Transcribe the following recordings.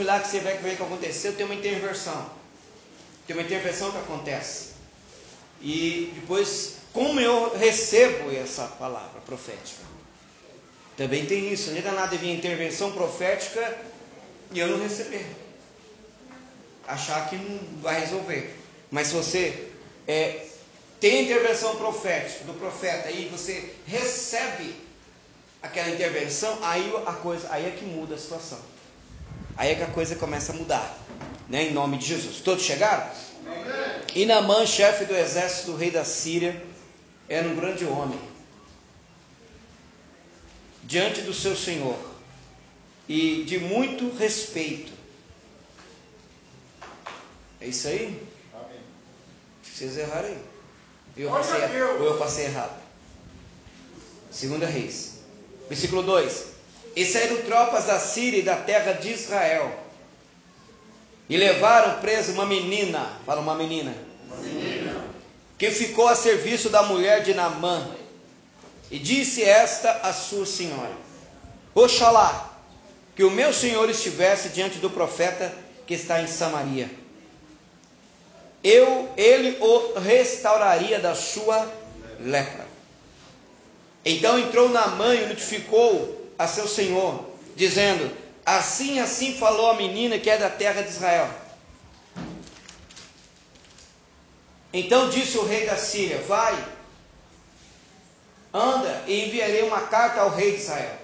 milagres que você vai ver que aconteceu, tem uma intervenção. Tem uma intervenção que acontece. E depois, como eu recebo essa palavra profética? Também tem isso. Não é nada vir intervenção profética e eu não receber. Achar que não vai resolver. Mas se você é, tem intervenção profética do profeta e você recebe aquela intervenção, aí a coisa, aí é que muda a situação. Aí é que a coisa começa a mudar, né? Em nome de Jesus. Todos chegaram? E Namã, chefe do exército do rei da Síria, era um grande homem diante do seu senhor e de muito respeito. É isso aí? Amém. Vocês erraram aí. Eu passei, ou eu passei errado. Segunda Reis. Versículo 2. E saíram tropas da Síria e da terra de Israel. E levaram preso uma menina. Fala uma menina. menina. Que ficou a serviço da mulher de Naamã. E disse esta a sua senhora: Oxalá que o meu senhor estivesse diante do profeta que está em Samaria eu, ele o restauraria da sua lepra. Então entrou na mãe e notificou a seu senhor, dizendo: Assim, assim falou a menina que é da terra de Israel. Então disse o rei da Síria: Vai, anda e enviarei uma carta ao rei de Israel.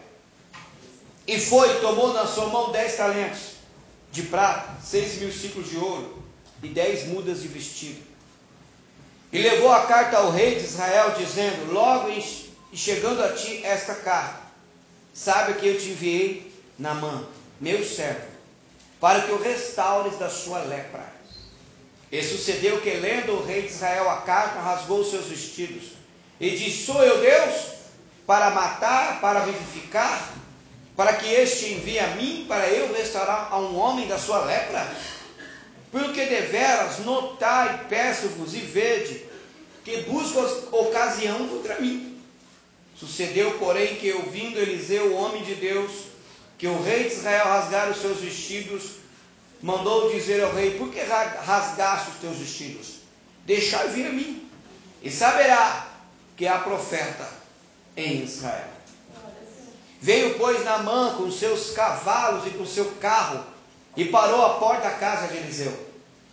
E foi, tomou na sua mão dez talentos de prata, seis mil ciclos de ouro e dez mudas de vestido. E levou a carta ao rei de Israel, dizendo: Logo em chegando a ti esta carta, sabe que eu te enviei na mão, meu servo, para que o restaures da sua lepra. E sucedeu que, lendo o rei de Israel a carta, rasgou os seus vestidos e disse: Sou eu Deus para matar, para vivificar, para que este envie a mim, para eu restaurar a um homem da sua lepra? Porque deveras notai, peço-vos e vede, que busco ocasião contra mim. Sucedeu, porém, que ouvindo Eliseu, o homem de Deus, que o rei de Israel rasgara os seus vestidos, mandou dizer ao rei: Por que rasgaste os teus vestidos? Deixai vir a mim, e saberá que há profeta em Israel. Veio, pois, Naamã com seus cavalos e com seu carro, e parou à porta da casa de Eliseu.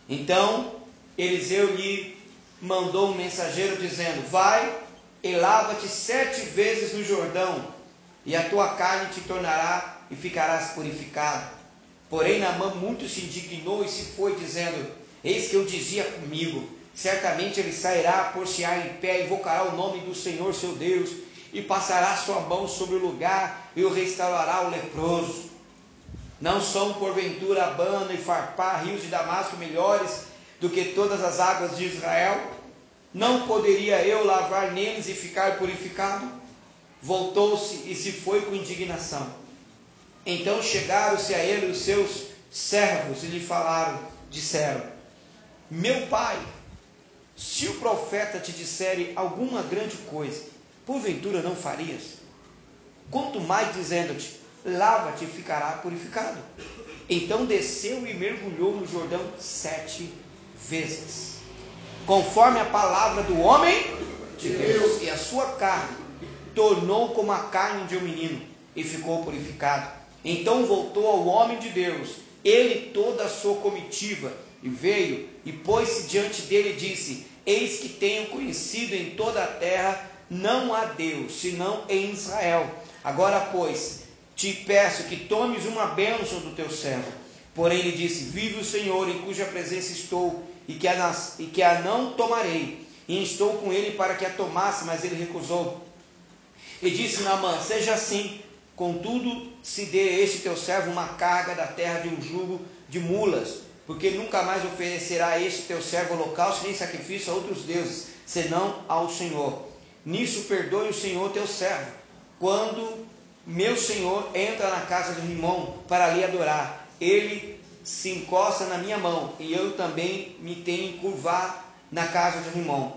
Então Eliseu lhe mandou um mensageiro dizendo: Vai e lava-te sete vezes no Jordão, e a tua carne te tornará e ficarás purificado. Porém, Naamã muito se indignou e se foi, dizendo: Eis que eu dizia comigo: certamente ele sairá, por-se-á em pé, invocará o nome do Senhor seu Deus, e passará sua mão sobre o lugar, e o restaurará o leproso. Não são porventura Abana e Farpá, rios de Damasco, melhores do que todas as águas de Israel? Não poderia eu lavar neles e ficar purificado? Voltou-se e se foi com indignação. Então chegaram-se a ele os seus servos e lhe falaram, disseram: Meu pai, se o profeta te dissere alguma grande coisa, porventura não farias? Quanto mais dizendo-te: lava-te e ficará purificado. Então desceu e mergulhou no Jordão sete vezes, conforme a palavra do homem de Deus, e a sua carne tornou como a carne de um menino, e ficou purificado. Então voltou ao homem de Deus, ele toda a sua comitiva, e veio e pôs-se diante dele e disse: Eis que tenho conhecido em toda a terra não há Deus, senão em Israel. Agora, pois, te peço que tomes uma bênção do teu servo. Porém, ele disse: Vive o Senhor, em cuja presença estou, e que, a, e que a não tomarei. E estou com ele para que a tomasse, mas ele recusou. E disse Naamã: Seja assim, Contudo, se dê a este teu servo uma carga da terra de um jugo de mulas, porque nunca mais oferecerá este teu servo holocausto nem sacrifício a outros deuses, senão ao Senhor. Nisso perdoe o Senhor teu servo, quando meu senhor entra na casa de Rimon para ali adorar. Ele se encosta na minha mão e eu também me tenho curvar na casa de Rimon.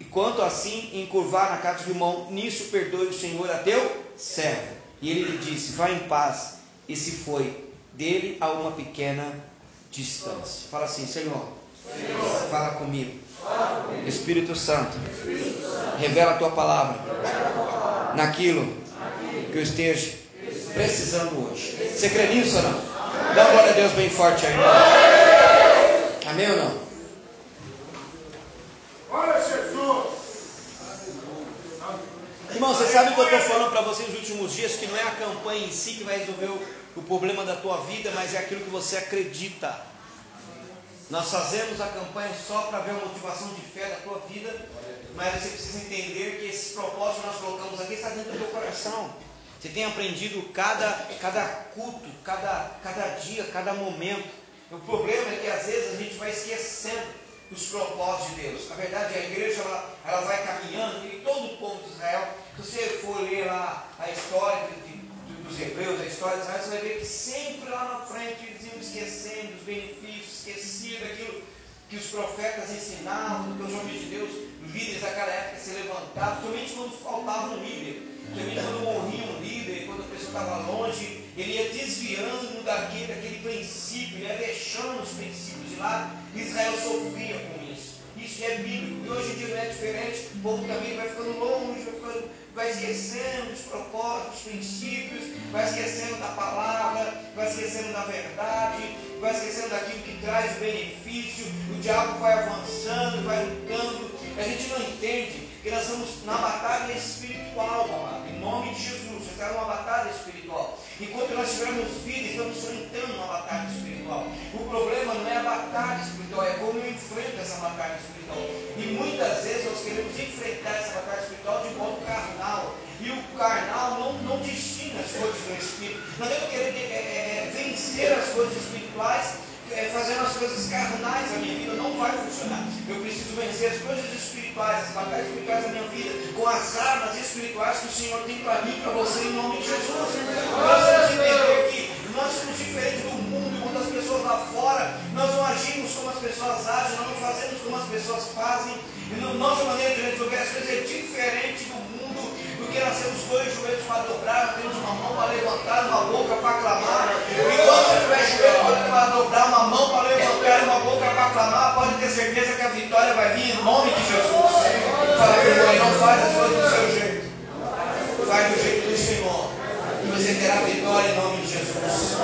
E quanto assim encurvar na casa de Rimon, nisso perdoe o Senhor a teu servo. E ele lhe disse: Vá em paz. E se foi dele a uma pequena distância. Fala assim: Senhor, Senhor fala, comigo. Espírito Santo, revela a tua palavra, palavra. naquilo que eu esteja precisando hoje. Você crê nisso ou não? Dá uma glória a Deus bem forte aí. Amém ou não? Irmão, você sabe o que eu estou falando para você nos últimos dias? Que não é a campanha em si que vai resolver o, o problema da tua vida, mas é aquilo que você acredita. Nós fazemos a campanha só para ver a motivação de fé da tua vida, mas você precisa entender que esse propósito que nós colocamos aqui está dentro do teu coração. Você tem aprendido cada, cada culto, cada, cada dia, cada momento. O problema é que às vezes a gente vai esquecendo dos propósitos de Deus. Na verdade, a igreja ela, ela vai caminhando, e todo o povo de Israel, se você for ler lá a história de, de, dos hebreus, a história de Israel, você vai ver que sempre lá na frente eles iam esquecendo dos benefícios, esqueciam daquilo que os profetas ensinavam, que os homens de Deus, os líderes daquela época se levantavam, somente quando faltava um líder. Também quando morria um líder, quando a pessoa estava longe, ele ia desviando daquele, daquele princípio, ia deixando os princípios de lado. Israel sofria com isso. Isso é bíblico. E hoje em dia não é diferente. O povo também vai ficando longe, vai, ficando, vai esquecendo dos propósitos, dos princípios, vai esquecendo da palavra, vai esquecendo da verdade, vai esquecendo daquilo que traz benefício. O diabo vai avançando, vai lutando. A gente não entende que nós estamos na batalha espiritual, amado, em nome de Jesus. Você está numa batalha espiritual. Enquanto nós tivermos vida, estamos enfrentando uma batalha espiritual. O problema não é a batalha espiritual, é como eu enfrento essa batalha espiritual. E muitas vezes nós queremos enfrentar essa batalha espiritual de modo carnal. E o carnal não, não distingue as coisas do Espírito. Não adianta querer é, é, vencer as coisas espirituais é, fazendo as coisas carnais vai funcionar. Eu preciso vencer as coisas espirituais, as batalhas espirituais da minha vida, com as armas espirituais que o Senhor tem para mim, para você, em nome de Jesus. Nós temos que entender que nós somos diferentes do mundo, e muitas pessoas lá fora, nós não agimos como as pessoas agem, nós não fazemos como as pessoas fazem. E nossa maneira de resolver as coisas é diferente do mundo, porque nós temos dois joelhos para dobrar, temos uma mão para levantar, uma boca para clamar. E quando você tiver joelho para dobrar, uma mão para levantar, uma boca para clamar, pode ter certeza que a vitória vai vir em nome de Jesus. Fala para não faz as coisas do seu jeito, faz do jeito do Senhor. E você terá vitória em nome de Jesus.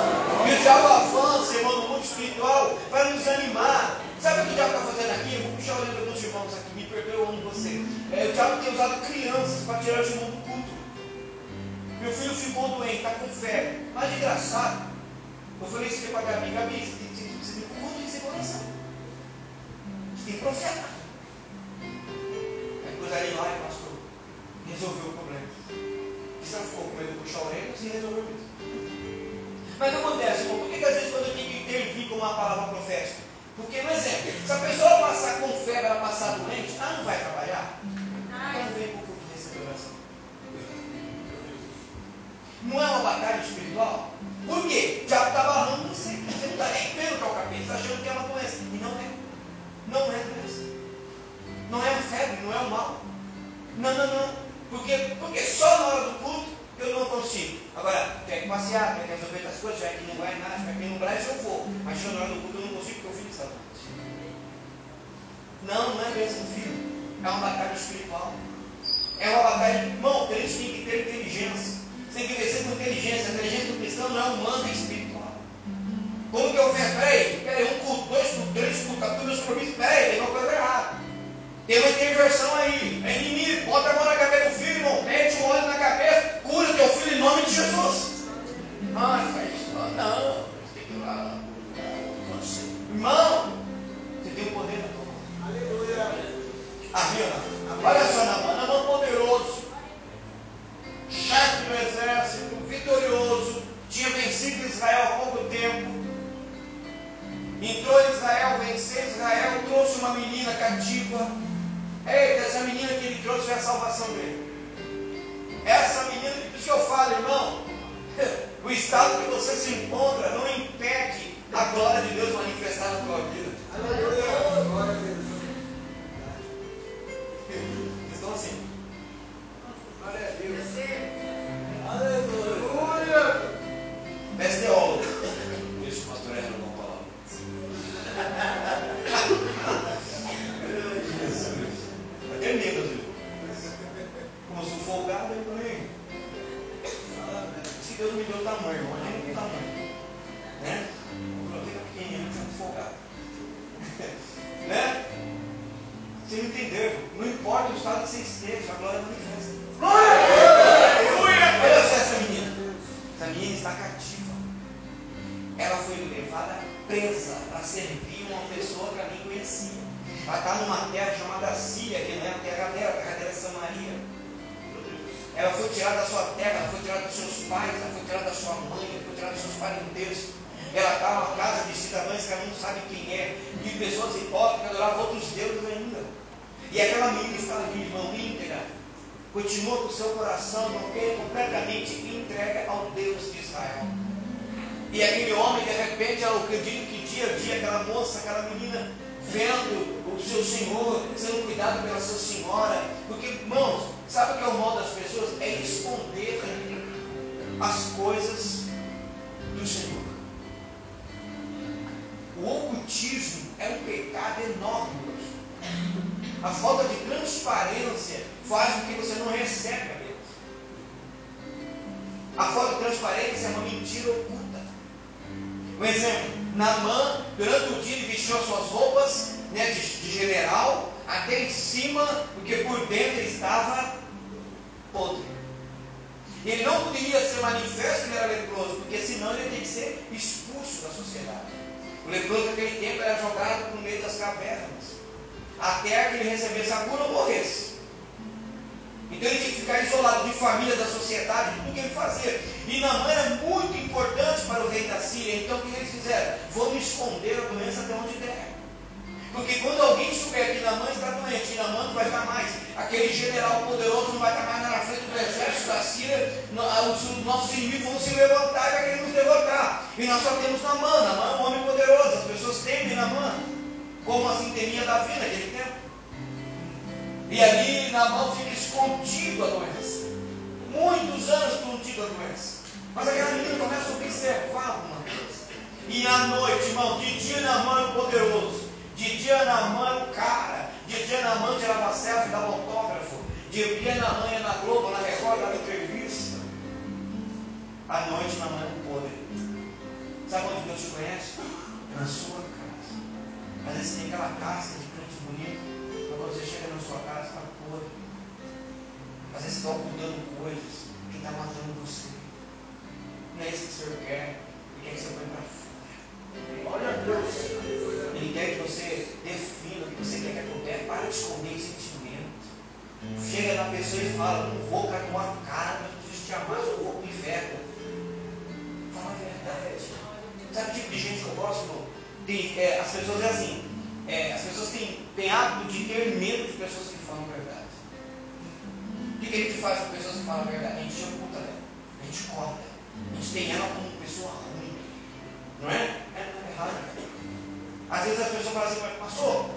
E o diabo avança, irmão, no mundo espiritual, para nos animar. Sabe o que o diabo está fazendo aqui? Eu vou puxar o livro alguns irmãos aqui, me perdoe, eu amo você. É, o diabo tem usado crianças para tirar os irmãos do culto. Meu filho ficou doente, está com febre. Mas engraçado. Eu falei isso para a Gabi, Gabi, você tem, culto de segurança. Você tem profeta. Aí coisa lá e pastor, resolveu o problema. Ficou com medo de puxar orelhas e resolveu isso. Mas o que acontece, irmão? Por que, que às vezes quando eu tenho que intervir com uma palavra profética? Porque, por exemplo, se a pessoa passar com febre, ela passar doente, ela não vai trabalhar. Ela não vem o culto de restauração. Não é uma batalha espiritual? Por quê? O diabo está barrando você. Você não está nem vendo que é o capeta, está achando que é uma doença. E não é. Não é doença. Não é uma febre, não é um mal. Não, não, não. Porque, porque só na hora do culto eu não consigo. Agora, quer que passear, quer resolver outras coisas, já que não vai nada, já que no Brasil eu vou. Mas na hora do culto eu não consigo porque o filho está. Não, não é do filho. É uma batalha espiritual. É uma batalha. Irmão, crente tem que ter inteligência. Você tem que vencer com inteligência. A inteligência do cristão não é humana, é espiritual. Como que eu venho? Peraí, peraí, um culto, dois cultos, três cultos, tá tudo meus compromissos. Peraí, tem uma coisa errada. Tem uma interversão aí. É inimigo. Bota a mão na cabeça do filho, irmão. Mete um óleo na cabeça. Cura teu filho em nome de Jesus. Ah, faz Não. Você tem que lá. Irmão, você tem o poder na tua mão. Aleluia. Amém. Olha só, Namã. Namã poderoso. Chefe do exército vitorioso, tinha vencido Israel há pouco tempo. Entrou em Israel, venceu Israel, trouxe uma menina cativa. Eita, essa menina que ele trouxe foi a salvação dele. Essa menina, isso que eu falo, irmão, o estado que você se encontra não impede a glória de Deus manifestar na tua vida. Aleluia. Glória a Deus. Estão assim. Glória a Deus. Aleluia. Peço teólogo. Deixa o pastor Herman não falar. Sou folgado, eu também. Se Deus me deu tamanho, irmão, nem tem tamanho. Né? Fico pequenininho, fico folgado. né? Você entendeu? Não importa o estado que você esteja, a glória manifesta. Aleluia! Olha só essa menina. Essa menina está cativa. Ela foi levada presa para servir uma pessoa que ela nem conhecia. Ela está numa terra chamada Síria, que não é a terra dela, a terra dela é Samaria. Ela foi tirada da sua terra, ela foi tirada dos seus pais, ela foi tirada da sua mãe, ela foi tirada dos seus parentescos. Ela está numa casa de cidadãos que ela não sabe quem é, de pessoas hipócritas que adoravam outros deuses ainda. E aquela menina está ali, irmão, íntegra, continua com o seu coração completamente entregue ao Deus de Israel. E aquele homem, de repente, eu acredito que dia a dia, aquela moça, aquela menina, vendo o seu senhor, sendo cuidado pela sua senhora. Porque, irmãos, sabe o que é o mal das pessoas? É esconder as coisas do Senhor. O ocultismo é um pecado enorme. A falta de transparência faz com que você não receba Deus. A falta de transparência é uma mentira oculta. Um exemplo, Namã, durante o dia, ele vestiu as suas roupas né, de, de general até em cima, porque por dentro ele estava podre. Ele não poderia ser manifesto que era leproso, porque senão ele tinha que ser expulso da sociedade. O leproso naquele tempo era jogado no meio das cavernas, até que ele recebesse a cura ou morresse. Então ele tinha que ficar isolado de família, da sociedade, de tudo que ele fazia. E Namã era muito importante para o rei da Síria. Então o que eles fizeram? Vamos esconder a doença até onde der. Porque quando alguém souber que Namã está doente, Namã não vai estar mais, aquele general poderoso não vai estar mais na frente do exército da Síria, os nossos inimigos vão se levantar e vai querer nos derrotar. E nós só temos Namã, Namã é um homem poderoso, as pessoas temem Namã, como assim temia Davi naquele tempo. E ali Namã fica escondido a doença. Muitos anos escondido a doença. Mas aquela menina começa a observar alguma coisa. E à noite, irmão, de dia Namã é poderoso. De dia na mão, cara. De dia na mão, tirava selfie, dava autógrafo. De dia na manhã, na Globo, na Record, dava entrevista. À noite, na manhã, podre. Sabe onde Deus te conhece? Na sua casa. Às vezes tem aquela casca de crente bonito, mas quando você chega na sua casa, está podre. Às vezes você está ocultando coisas que está matando você. Não é isso que o Senhor quer. Ele quer que você põe para fora. Olha Deus. Ele quer que você defina o que você quer que aconteça. Para de esconder sentimento. Chega na pessoa e fala, não vou com a tua cara, não preciso te amar, só vou para o inferno. Fala a verdade. Sabe o tipo de gente que eu gosto? De, é, as pessoas é assim, é, as pessoas têm, têm hábito de ter medo de pessoas que falam a verdade. O que, que a gente faz com pessoas que falam a verdade? A gente oculta ela, a gente corta, a gente tem ela como pessoa ruim. Não é? É, é errado. Às vezes as pessoas falam assim, pastor,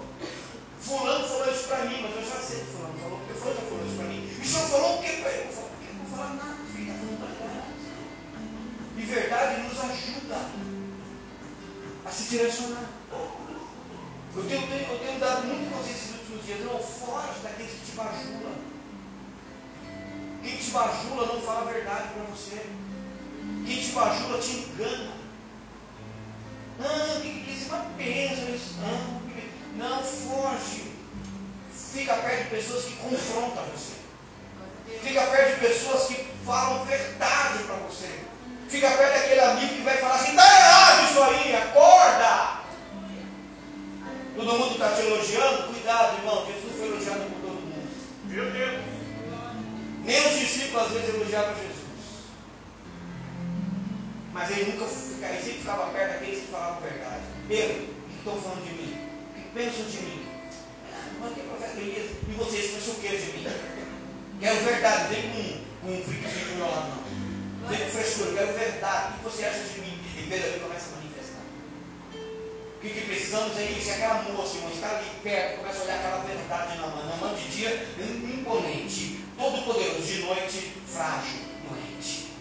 fulano falou isso para mim, mas eu já sei que fulano falou, porque fulano já falou isso para mim. E o senhor falou o que para ele? Eu falo, porque não vou falar nada, filho, está falando verdade. E verdade nos ajuda a se direcionar. Eu tenho, eu tenho dado muito consciência nos últimos dias, não foge daqueles que te bajulam. Quem te bajula não fala a verdade para você. Quem te bajula te engana. Não, que que isso? Uma bênção isso. Não, foge. Fica perto de pessoas que confrontam você. Fica perto de pessoas que falam verdade para você. Fica perto daquele amigo que vai falar assim, está errado isso aí, acorda. Todo mundo está te elogiando? Cuidado, irmão. Jesus foi elogiado por todo mundo. Meu Deus. Nem os discípulos às vezes elogiavam Jesus. Mas ele nunca ficava, ele sempre ficava perto daqueles que falavam a verdade. Eu, o que estão falando de mim? O que pensam de mim? Ah, mas que profeta Elias? E vocês pensam o que de mim? Quero verdade, vem com, com um friquezinho do meu lado, não. Vem com frescura, quero verdade. O que você acha de mim? E Pedro começa. O que, precisamos é isso. E aquela moça, irmão, está ali perto, começa a olhar aquela verdade na mão. Na mão de dia, imponente, todo poderoso, de noite, frágil, doente.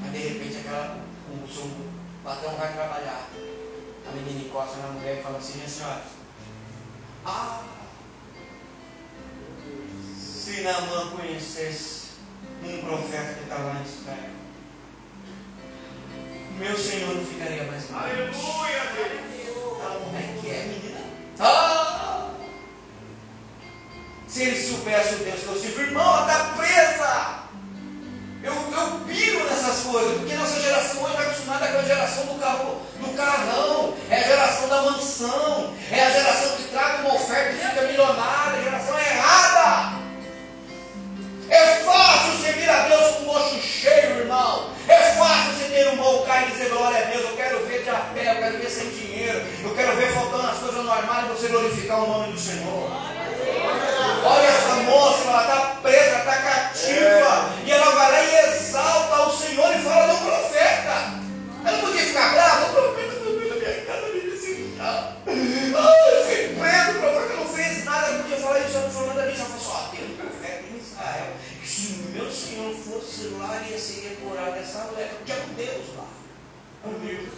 Mas de repente aquela, o, seu patrão vai trabalhar. A menina encosta na mulher e fala assim, minha senhora, ah, se Namã conhecesse um profeta que está lá em Israel, meu Senhor não ficaria mais mal. Aleluia, Deus. Ah, como é que é, menina? Ah! Se ele soubesse o Deus que eu sirvo, irmão, ela está presa. Eu, eu piro nessas coisas, porque nossa geração hoje está acostumada com a geração do, carro, do carrão, é a geração da mansão, é a geração que traga uma oferta e fica milionária, carro e dizer glória a Deus. Eu quero ver de a pé, eu quero ver sem dinheiro. Eu quero ver faltando as coisas no armário e você glorificar o nome do Senhor. Olha essa moça, ela está presa, está cativa. E ela vai lá e exalta o Senhor e fala do profeta. Ela não podia ficar brava, o profeta foi na minha casa me disse, ah, eu fiquei preso, o profeta não fez nada, não podia falar isso, ela falou nada disso, ela falou assim, ó, profeta em Israel, se o meu Senhor fosse lá, ele seria curado dessa lepra, porque é um Deus lá. Um Deus.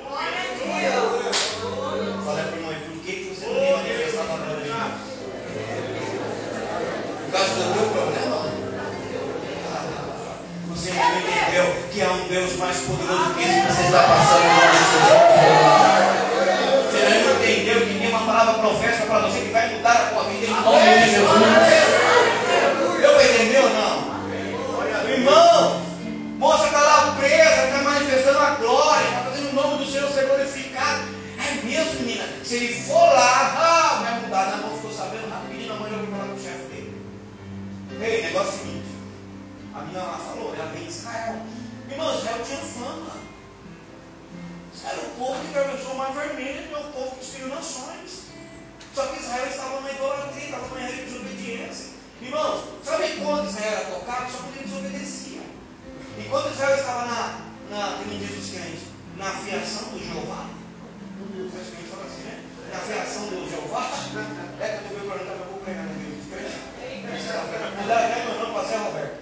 O irmão, por que você não tem manifestado a glória de Deus? Por causa do teu problema? Você não entendeu que há um Deus mais poderoso que esse que você está passando Você não entendeu que tem uma palavra profética para você que vai mudar a tua vida nome de Jesus. Ele for lá, ah, vai mudar. Na mão ficou sabendo rapidinho, a mãe foi falar com o chefe dele. Ei, negócio é seguinte. A menina lá falou, ela vem Israel. Irmão, Israel tinha fama. Era o povo que atravessou o mar vermelho, é o povo que destruiu nações. Só que Israel estava na idolatria, estava numa desobediência. Irmãos, sabe quando Israel era tocado? Só quando eles obedeciam. E quando Israel estava na, na como diz os crentes, na fiação do Jeová, acho que fala assim, né? Na fiação do Jeová, é que eu estou perguntando, eu vou pregar na igreja de crente. Mudar até meu nome para Zé Roberto.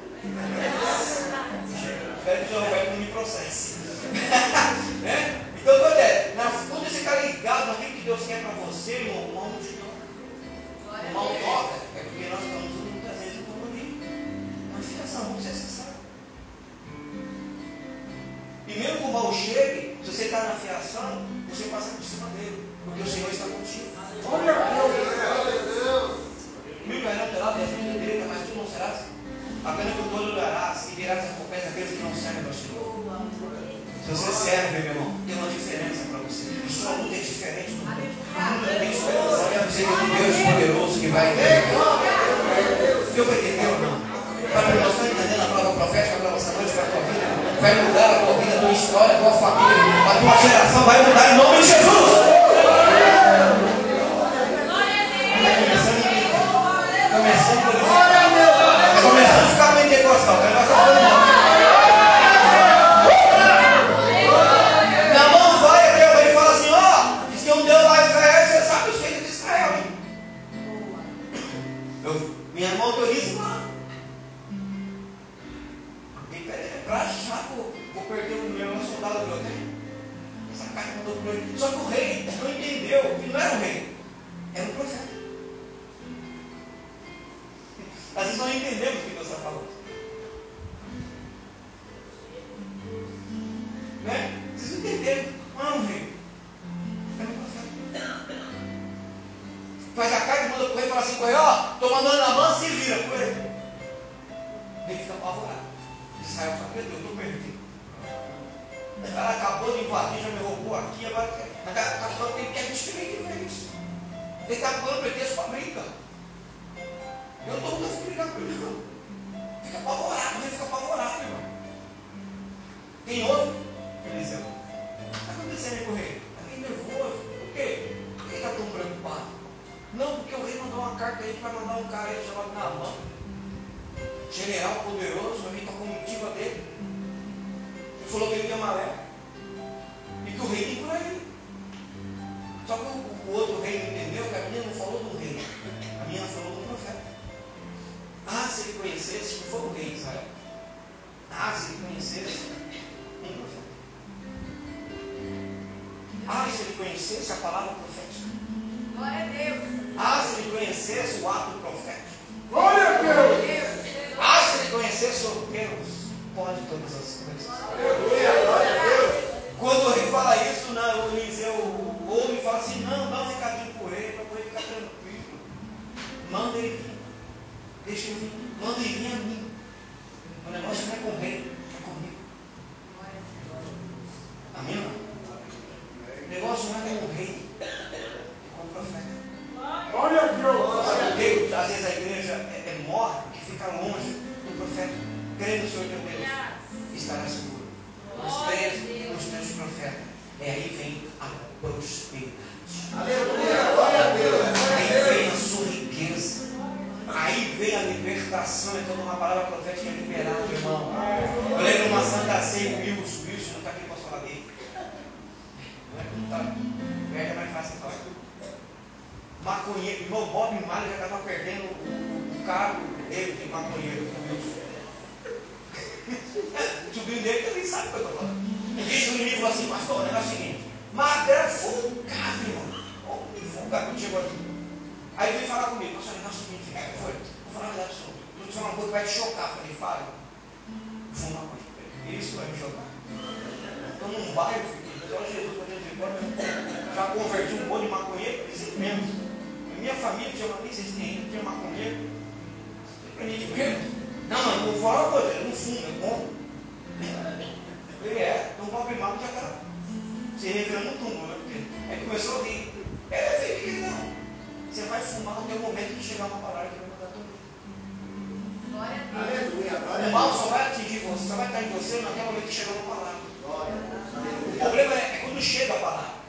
Espero que o Zé Roberto não me processe. né? Então, quando, é, quando você está ligado naquilo que Deus quer para você, irmão, o mal não te toca. É porque nós estamos muitas vezes no ali. Na fiação, vamos ser sinceros. E mesmo que o mal chegue, se você está na fiação, você passa por cima dele, porque o Senhor está contigo. Olha Deus! Mil cairão terá dez mil direita, mas tu não serás. Apenas que o todo olharás e virás as recompensa daqueles que não servem ao Senhor. Se você serve, meu irmão, tem uma diferença para você. A sua luta é diferente do mundo. O não tem esperança. Olha você tem um Deus poderoso que vai entender. Deu para entender ou não? Para nós estamos entendendo a palavra profética para nossa noite, para a tua vida. Vai mudar a tua vida, a tua história, a tua família, a tua geração vai mudar em nome de Jesus. Começando por isso. Está começando a ficar pentecostal. O negócio. Na mão vai até rei e fala assim: Ó, diz que um Deus lá Israel, você sabe os feitos de Israel? Eu, minha mão autoriza lá. E peraí, é pra achar, vou, vou perder o meu soldado que eu tenho. Para ele. Só que o rei não entendeu que não era um rei, era um profeta. Entendemos Manda ele vir. Deixa ele vir. Manda ele vir a mim. O negócio não é com o rei,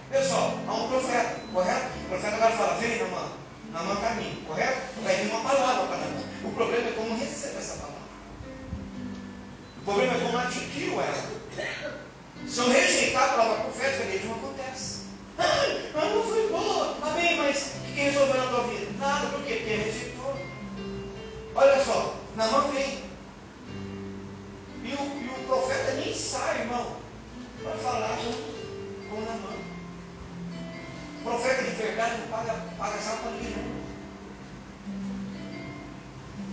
Pessoal, há um profeta, correto? O profeta agora fala, vem Namã, Namã caminho, correto? Vai vir uma palavra para Namã. O problema é como recebe essa palavra. O problema é como adquiro ela. Se eu rejeitar a palavra profética dele, não acontece. Ah, não foi boa. Amém, mas o que, resolveu na tua vida? Nada, por quê? Porque rejeitou. Olha só, Namã vem. E o, e o profeta nem sai, irmão, para falar com, com Namã. Profeta de verdade não paga, paga ninguém, não.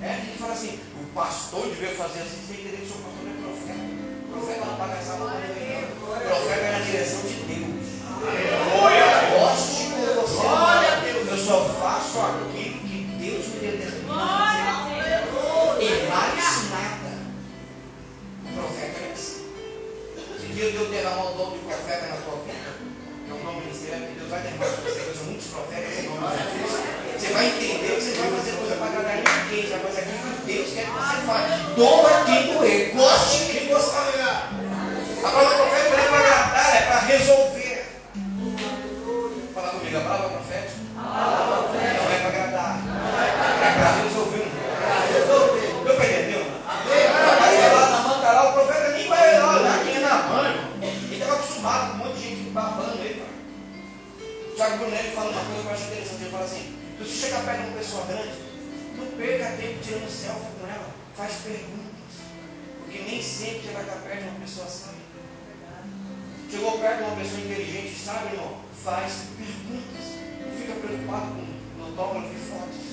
É, a gente fala assim, o pastor devia fazer assim, você tem que entender que o seu pastor não é profeta. O profeta não paga ninguém, não. O profeta é na direção de Deus. Goste como você Glória a. Deus. Eu só faço aquilo que Deus me determina Glória a a. Deus. E mais nada. O profeta é assim. Se Deus deu derramar o dom de profeta na tua vida, é um dom ministerial que Deus vai derramar sobre você. Deus, muitos profetas em nome de Jesus. Você vai entender que você vai fazer coisa para agradar ninguém, você vai fazer aquilo que Deus quer que você faça. Doa quem doer, goste quem gostar. A palavra profética não é para agradar, é para resolver. Fala comigo, a palavra profética não é para Tiago Brunelli fala uma coisa que eu acho interessante. Ele fala assim: se você chegar perto de uma pessoa grande, não perca tempo tirando selfie com ela. Faz perguntas. Porque nem sempre você vai estar perto de uma pessoa sábia. Chegou perto de uma pessoa inteligente, sabe, irmão? Faz perguntas. Não fica preocupado com autógrafo e fotos.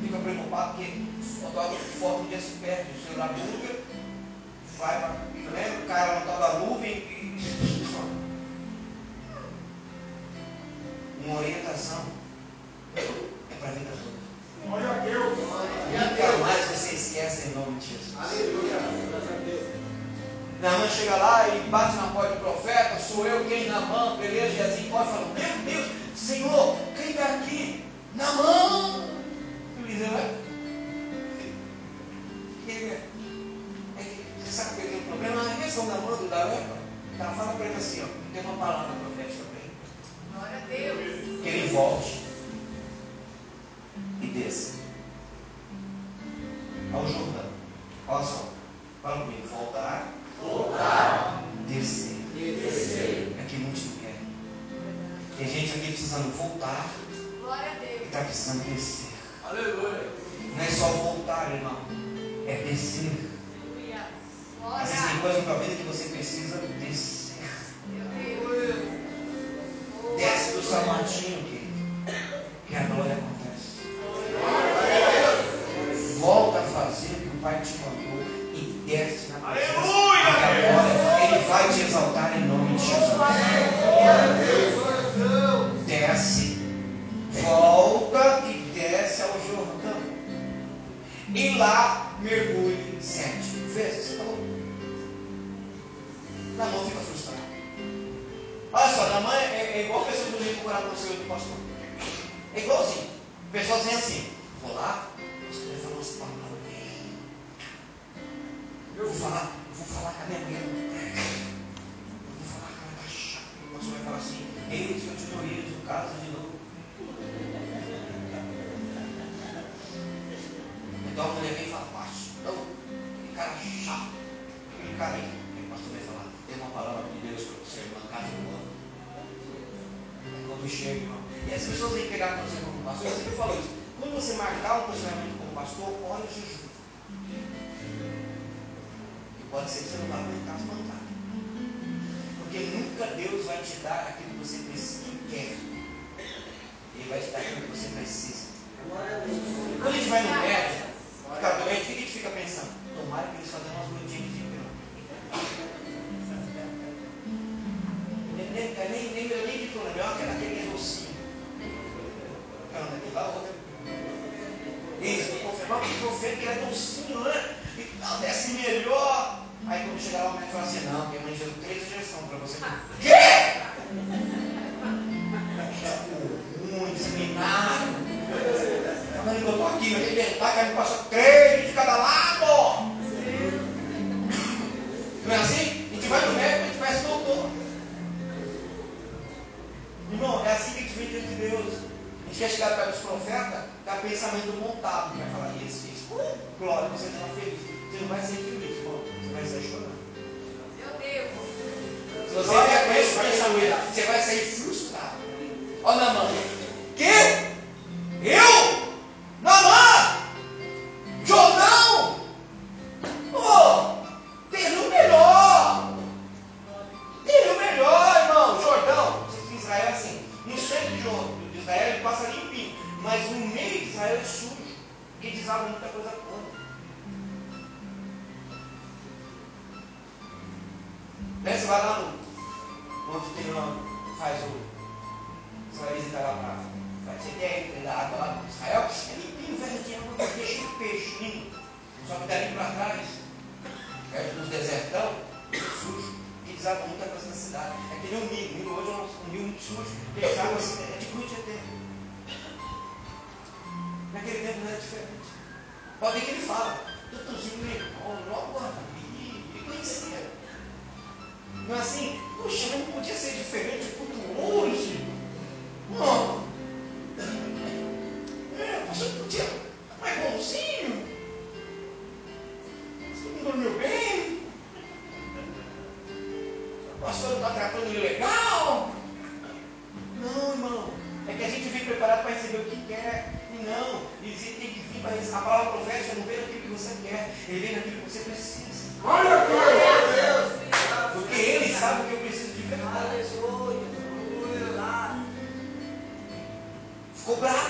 Fica preocupado porque o autógrafo e foto um dia se perde. O celular buga, vai para. Lembra? Lá no tal da nuvem e. uma orientação é para a vida toda. Glória a Deus. Nunca é mais você esquece em nome de Jesus. Aleluia. Naaman chega lá e bate na porta do profeta, sou eu quem na mão, beleza, e assim pode falar, meu Deus, Senhor, quem está aqui? Na mão! Tá Eliseu, né? é? É que, sabe que tem um problema? A questão da mão do Dalépa, né? ela fala para ele assim, ó, tem uma palavra profética que ele volte e desça ao Jordão. Olha só. Fala comigo. Voltar. Voltar. Descer. Descer. É que muitos não querem. Tem gente aqui precisando voltar. E está precisando descer. Aleluia. Não é só voltar, irmão. É descer. Aleluia. Existem coisas na tua vida que você precisa descer. Meu Deus. Samadinho aqui, que a glória acontece. Volta a fazer o que o Pai te mandou e desce na presença. Aleluia! Ele vai te exaltar em nome de Jesus. Desce, volta e desce ao Jordão. E lá mergulhe sete vezes. Tá bom? Na mão fica história da mãe é, é igual a pessoa do livro procurar o seu do pastor. É igualzinho. O pessoal dizendo assim, vou lá, pastor vai falar umas palavras bem. Eu vou falar, eu vou falar com a minha mulher. Eu vou falar com a minha chata. O pastor vai falar assim, eis eu te conheço, caso de novo. que chegar chegado pelos profetas, tá dá pensamento montado, né? vai falar isso, isso. Glória, você está feliz. Você não vai ser feliz, irmão. Você vai sair chorando. Meu Deus. Se você com esse pensamento, você vai sair frustrado. Olha na mão. precisa. Glória a Deus! Porque Ele sabe que eu preciso de verdade. Ficou bravo.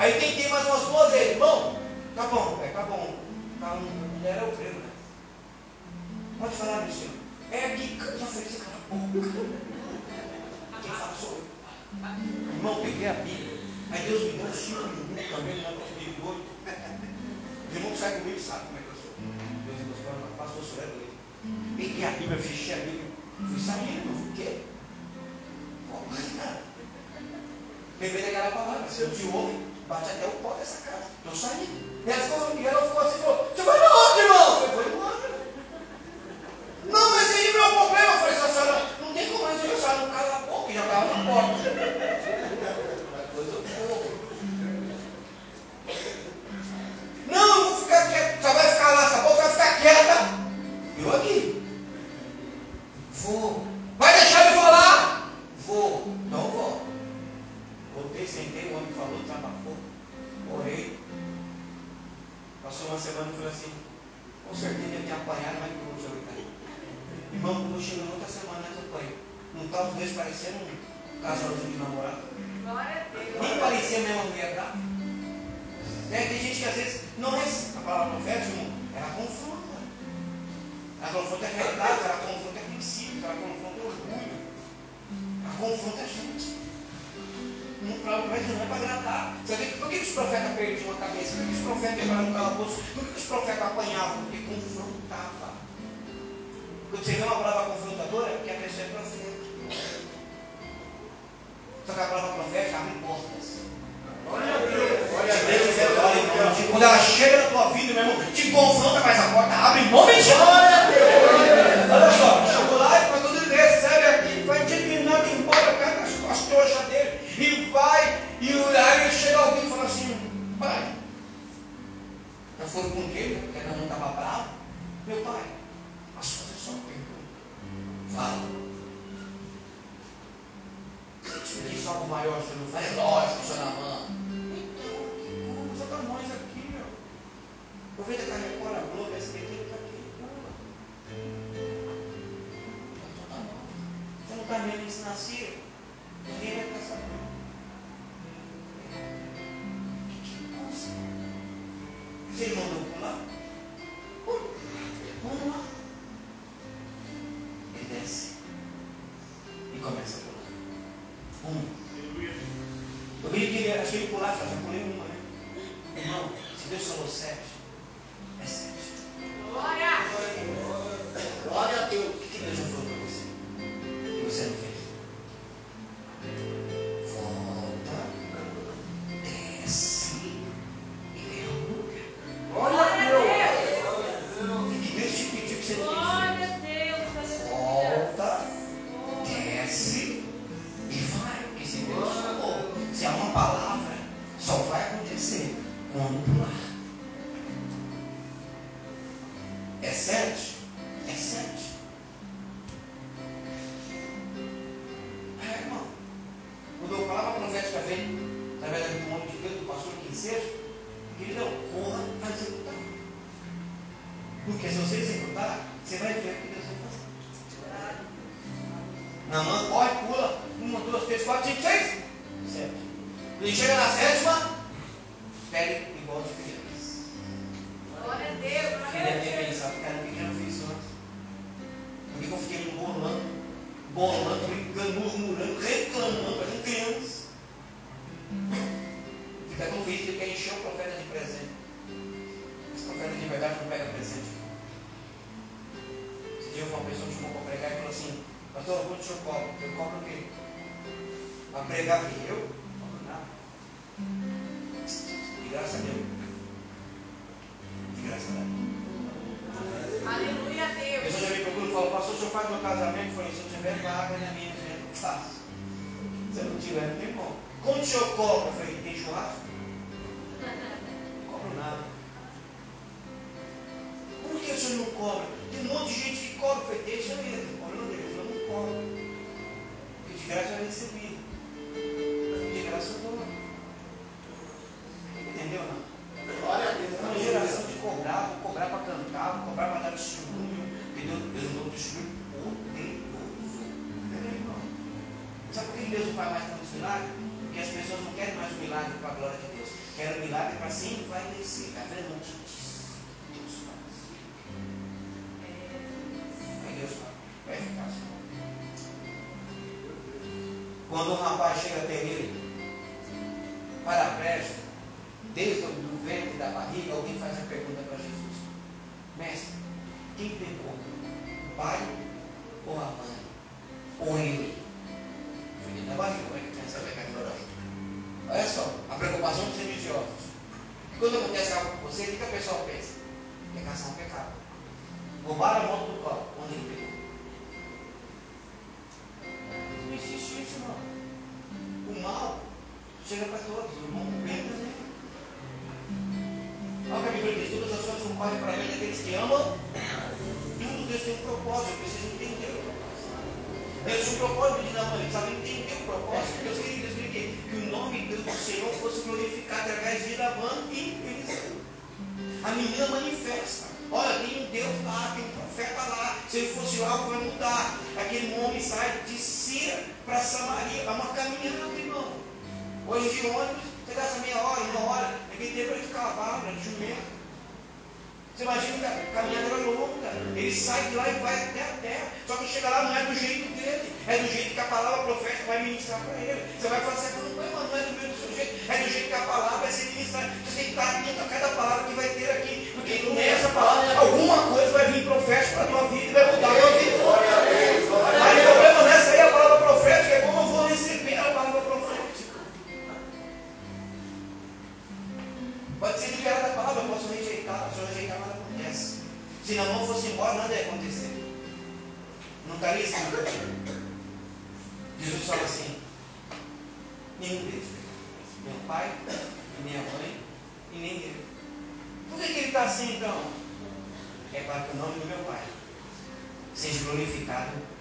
Aí tentei mais umas duas vezes. Bom, tá bom, é, tá bom. Tá, mulher é o prego, né? Pode falar, senhor. É aqui, já falei, você cala boca. Quem fala sou eu. Irmão, peguei a Bíblia. Aí Deus me deu um cinco minutos também, um negócio meio doido. O irmão que sai comigo sabe como é que eu sou. Deus me deu pastor, sou é doido. Peguei a Bíblia, fechei a Bíblia. Fui saindo, não fui o quê? Lembrei daquela palavra, se eu te mas é, eu não posso casa. Eu saí. E ela ficou, e ela ficou assim, falou, profetas perdiam a cabeça? Por que os profetas quebravam o calabouço? Por que os profetas apanhavam? Porque confrontava. Quando você vê uma palavra confrontadora, é porque a pessoa é profeta. Só que a palavra profética abre portas. Glória a Deus. Glória a Se Deus Deus. olha, Quando ela chega na tua vida, meu irmão, te confronta, mas a porta abre em nome de Jesus. Foram com? Porque cada um estava bravo. Meu pai, as coisas só perguntam. Fala. Se diz algo maior, você não faz, é lógico, senhor Namã. Então, que coisa da nós aqui, meu. Aproveita que a Record, a Globo, SBT, está aqui. Então tá bom. Você não está vendo isso nascer? Ninguém vai ficar sabendo. Você mandou pular? Pula. Vamos lá. Ele desce. E começa a pular. Um. Eu vi que ele, que ele pular, já pulei uma, né? Irmão, se Deus falou sete, é sete. Glória. yes. excluo. Eu, eu não excluo poderoso. Entendeu, irmão? Sabe por que Deus não faz mais tantos milagres? Porque as pessoas não querem mais o milagre para a glória de Deus. Querem o milagre para sempre vai descer. Está vendo? Deus faz. Aí Deus faz. Vai ficar. Quando o rapaz chega até ele para a presta, desde palavra vai ser ministrada. Você tem que estar atento a cada palavra que vai ter aqui. Porque nessa palavra alguma coisa vai vir profética para a tua vida e vai mudar a tua vida. Mas o problema nessa aí é a palavra profética é como eu vou receber a palavra profética. Pode ser de cara da palavra, eu posso rejeitar, se eu rejeitar nada acontece. Se não, não fosse embora, nada ia acontecer. Não estaria escrito. Jesus fala assim, nenhum deles. Meu pai glorificado.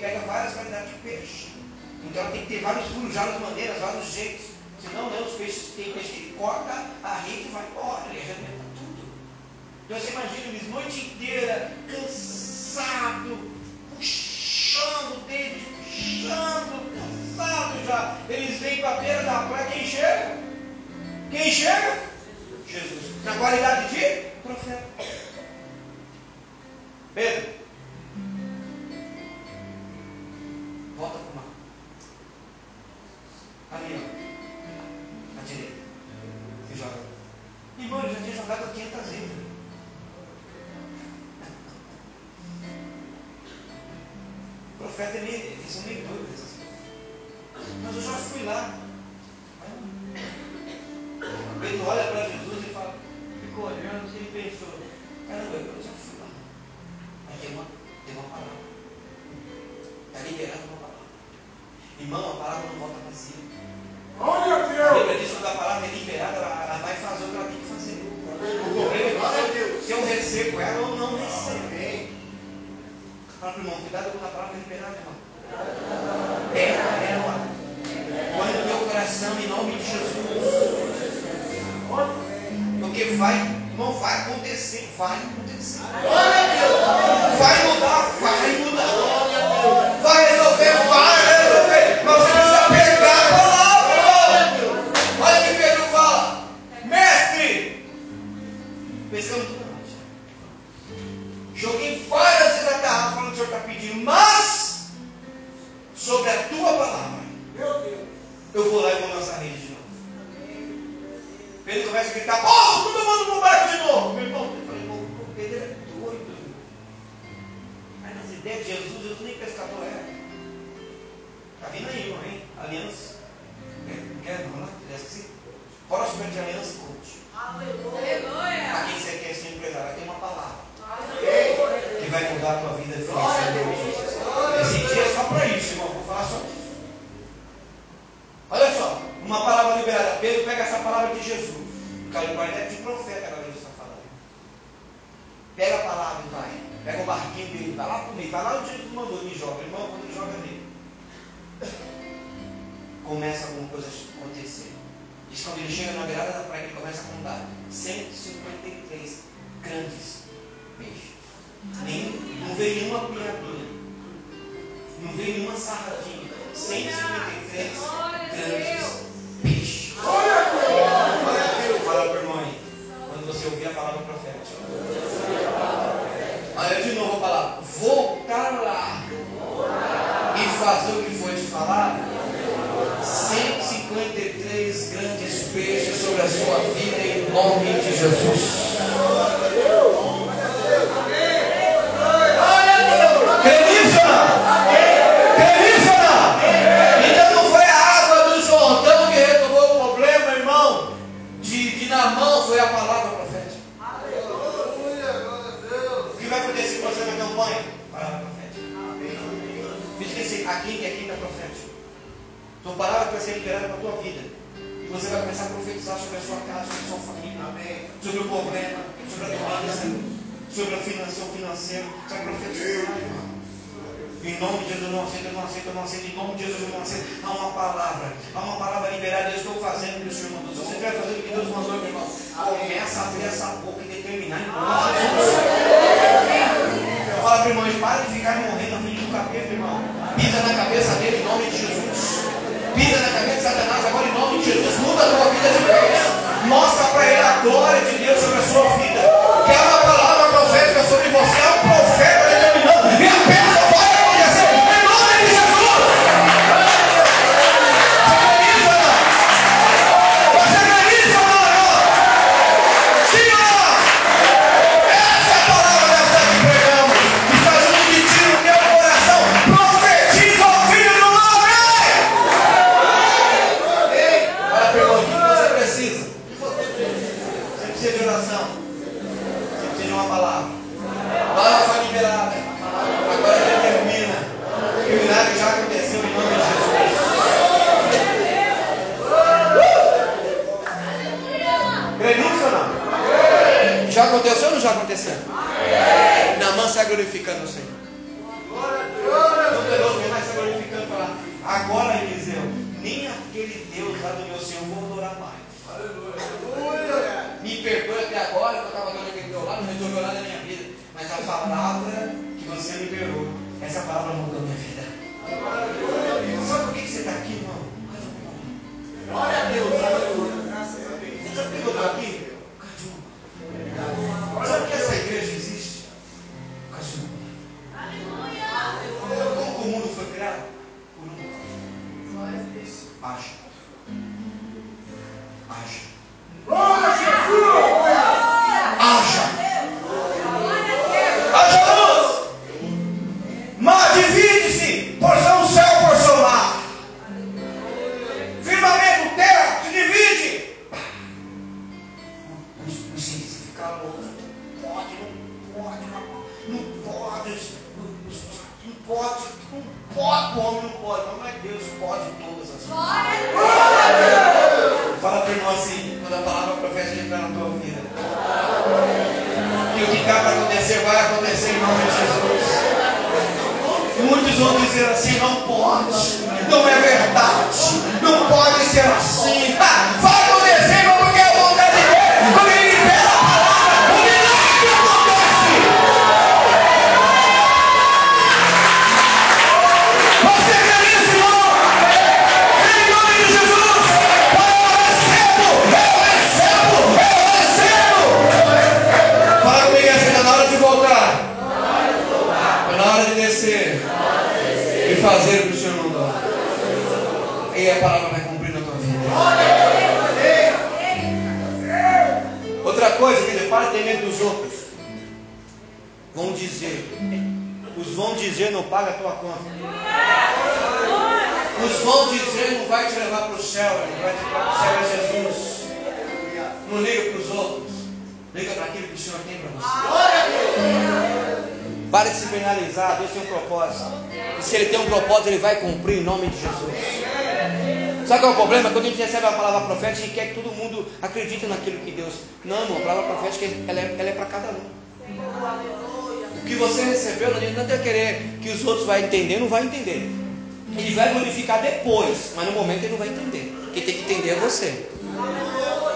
pega várias variedades de peixe. Então tem que ter vários furos, várias maneiras, vários jeitos. Senão não, né, os peixes, tem peixe que corta a rede vai embora, ele arrebenta tudo. Então você imagina eles noite inteira, cansado, puxando o dedo, puxando, cansado já. Eles vêm para a beira da praia, quem chega? Quem chega? Jesus. Na qualidade de profeta. Pedro. eu vou lá e vou lançar rede de novo. Ele começa a gritar, Oh, como eu mando pro barco de novo? você vai dar um banho? Palavra profética. Me diga assim, aqui e aqui é está profético. Então, palavras que vai ser liberada para a tua vida. E você vai começar a profetizar sobre a sua casa, sobre a sua família, Amém. sobre o problema, sobre a doença, sobre o financiamento. financeiro. Você vai profetizar, irmão. Em nome de Jesus, eu não aceito, eu não aceito, eu não aceito. Em nome de Jesus, eu não aceito. Há uma palavra, há uma palavra liberada. Eu estou fazendo o que o Senhor mandou. Se você quer fazer o que Deus mandou, meu irmão, começa a abrir essa boca e determinar em nome de Jesus. Fala para o irmão, para de ficar morrendo no filho do capeta, irmão. Pisa na cabeça dele em nome de Jesus. Pisa na cabeça de Satanás agora em nome de Jesus. Muda a tua vida de cabeça. Mostra para ele a glória de Deus sobre a sua vida. Que é uma palavra profética sobre você. É um profeta. Palavra que você liberou, essa palavra mudou minha vida. Sabe por que você está aqui, Fazer o que o Senhor mandou. E a palavra vai cumprir na tua vida. Outra coisa, querido, para de ter medo dos outros. Vão dizer. Os vão dizer não paga a tua conta. Os vão dizer não vai te levar para o céu, ele vai te levar para o céu é Jesus. Não liga para os outros. Liga para aquilo que o Senhor tem para você. Pare de se penalizar, Deus tem um propósito. E se Ele tem um propósito, Ele vai cumprir em nome de Jesus. Sabe qual é o problema? Quando a gente recebe a palavra profética, a gente quer que todo mundo acredite naquilo que Deus. Não, irmão, a palavra profética ela é, é para cada um. O que você recebeu, não adianta querer que os outros vão entender, não vai entender. Ele vai glorificar depois, mas no momento ele não vai entender. Quem tem que entender é você.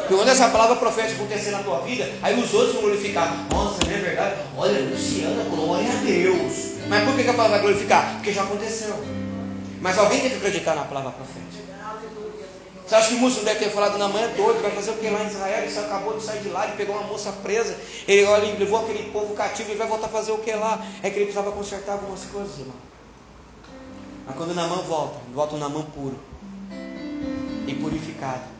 Porque quando essa palavra profética acontecer na tua vida, aí os outros vão glorificar. Nossa, não é verdade? Olha, Luciana, glória a Deus. Mas por que a palavra vai glorificar? Porque já aconteceu. Mas alguém tem que acreditar na palavra profética. Você acha que o músico não deve ter falado, na manhã doido, vai fazer o que lá em Israel? Ele acabou de sair de lá, ele pegou uma moça presa, ele olha, ele levou aquele povo cativo, ele vai voltar a fazer o que lá? É que ele precisava consertar algumas coisas, irmão. Mas quando Namã volta, volta um Namã puro e purificado.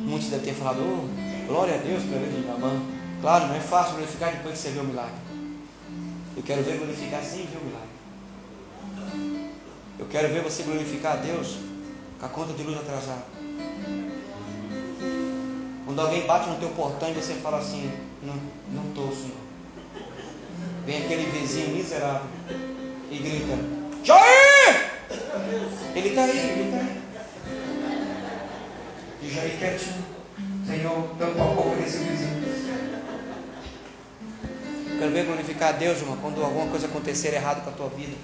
Muitos devem ter falado, oh, glória a Deus pela vida de Namã. Claro, não é fácil glorificar depois que você vê o milagre. Eu quero ver glorificar sem ver o milagre. Eu quero ver você glorificar a Deus com a conta de luz atrasada. Quando alguém bate no teu portão e você fala assim, não, não estou, Senhor. Vem aquele vizinho miserável e grita, Jair! Ele está aí, ele está aí. E Jair quietinho, Senhor, tampa a boca desse vizinho. Quero ver glorificar a Deus, irmão, quando alguma coisa acontecer errado com a tua vida,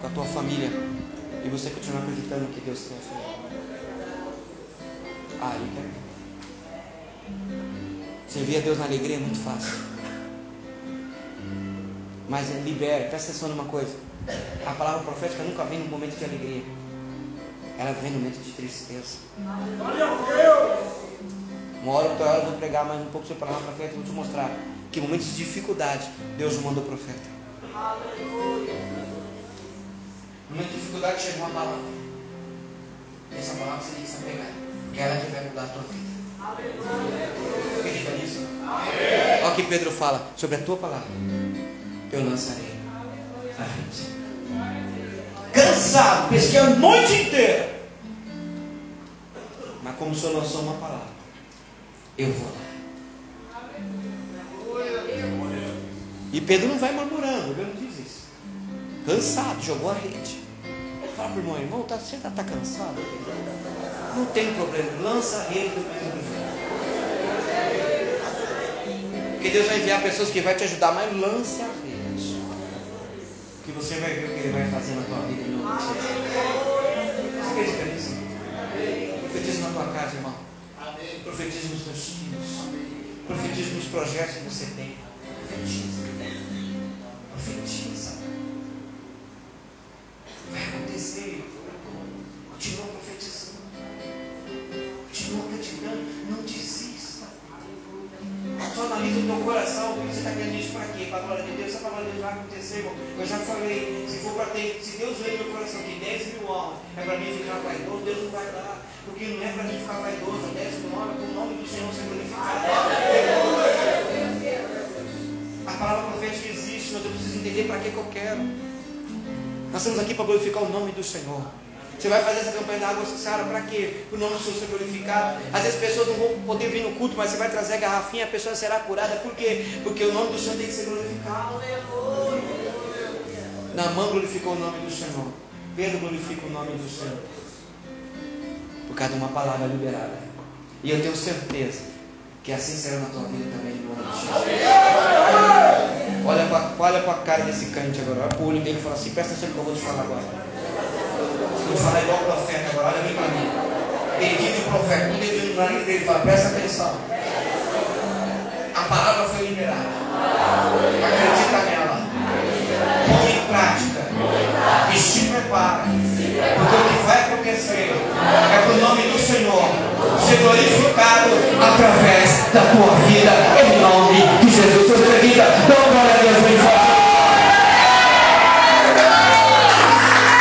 com a tua família, e você continuar acreditando que Deus tem sua Aí quero ver. Servir a Deus na alegria é muito fácil. Mas libera, presta atenção numa coisa. A palavra profética nunca vem no momento de alegria. Ela vem no momento de tristeza. Uma hora, outra hora eu vou pregar mais um pouco sobre a palavra profética e vou te mostrar que momentos de dificuldade Deus mandou profeta. No momento de dificuldade chega uma palavra. Essa palavra você tem que se apegar. Que é ela que vai mudar a tua vida. Acredita nisso? Olha o que Pedro fala sobre a tua palavra. Eu lançarei a rede. Cansado, pesquei a noite inteira. Mas como o Senhor lançou uma palavra, eu vou lá. E Pedro não vai murmurando, ele não diz isso. Cansado, jogou a rede. Fala para o irmão, irmão, tá, você está tá cansado? Não tem problema, lança a rede Porque Deus vai enviar pessoas que vai te ajudar, mas lança a rede. Que você vai ver o que ele vai fazer na tua vida em nome de Jesus. Acredita nisso? Profetiza na tua casa, irmão. Profetiza nos teus filhos. Profetiza nos projetos que você tem. Profetiza. Profetiza. Vaidoso, Deus não vai dar. Porque não é para mim ficar vaidoso. 10 mil almas é para o nome do Senhor ser glorificado. A palavra profética existe, mas eu preciso entender para que, que eu quero. Nós estamos aqui para glorificar o nome do Senhor. Você vai fazer essa campanha da água Sara para quê? O nome do Senhor ser glorificado. Às vezes pessoas não vão poder vir no culto, mas você vai trazer a garrafinha, a pessoa será curada. Por quê? Porque o nome do Senhor tem que ser glorificado. Namã glorificou o nome do Senhor. Pedro glorifica o nome do Senhor. Por causa de uma palavra liberada. E eu tenho certeza que assim será na tua vida também, em nome de Jesus. Olha para olha a cara desse cante agora. Olha para o olho dele e fala assim: presta atenção que eu vou te falar agora. Vou te falar igual o profeta agora, olha bem para mim. Diz o profeta, um dedo no nariz dele fala, presta atenção. A palavra foi liberada. Acredita nela. Põe em prática. E se prepara. Porque o que vai acontecer é que o nome do Senhor ser glorificado através da tua vida, em nome de Jesus. Acredita? Não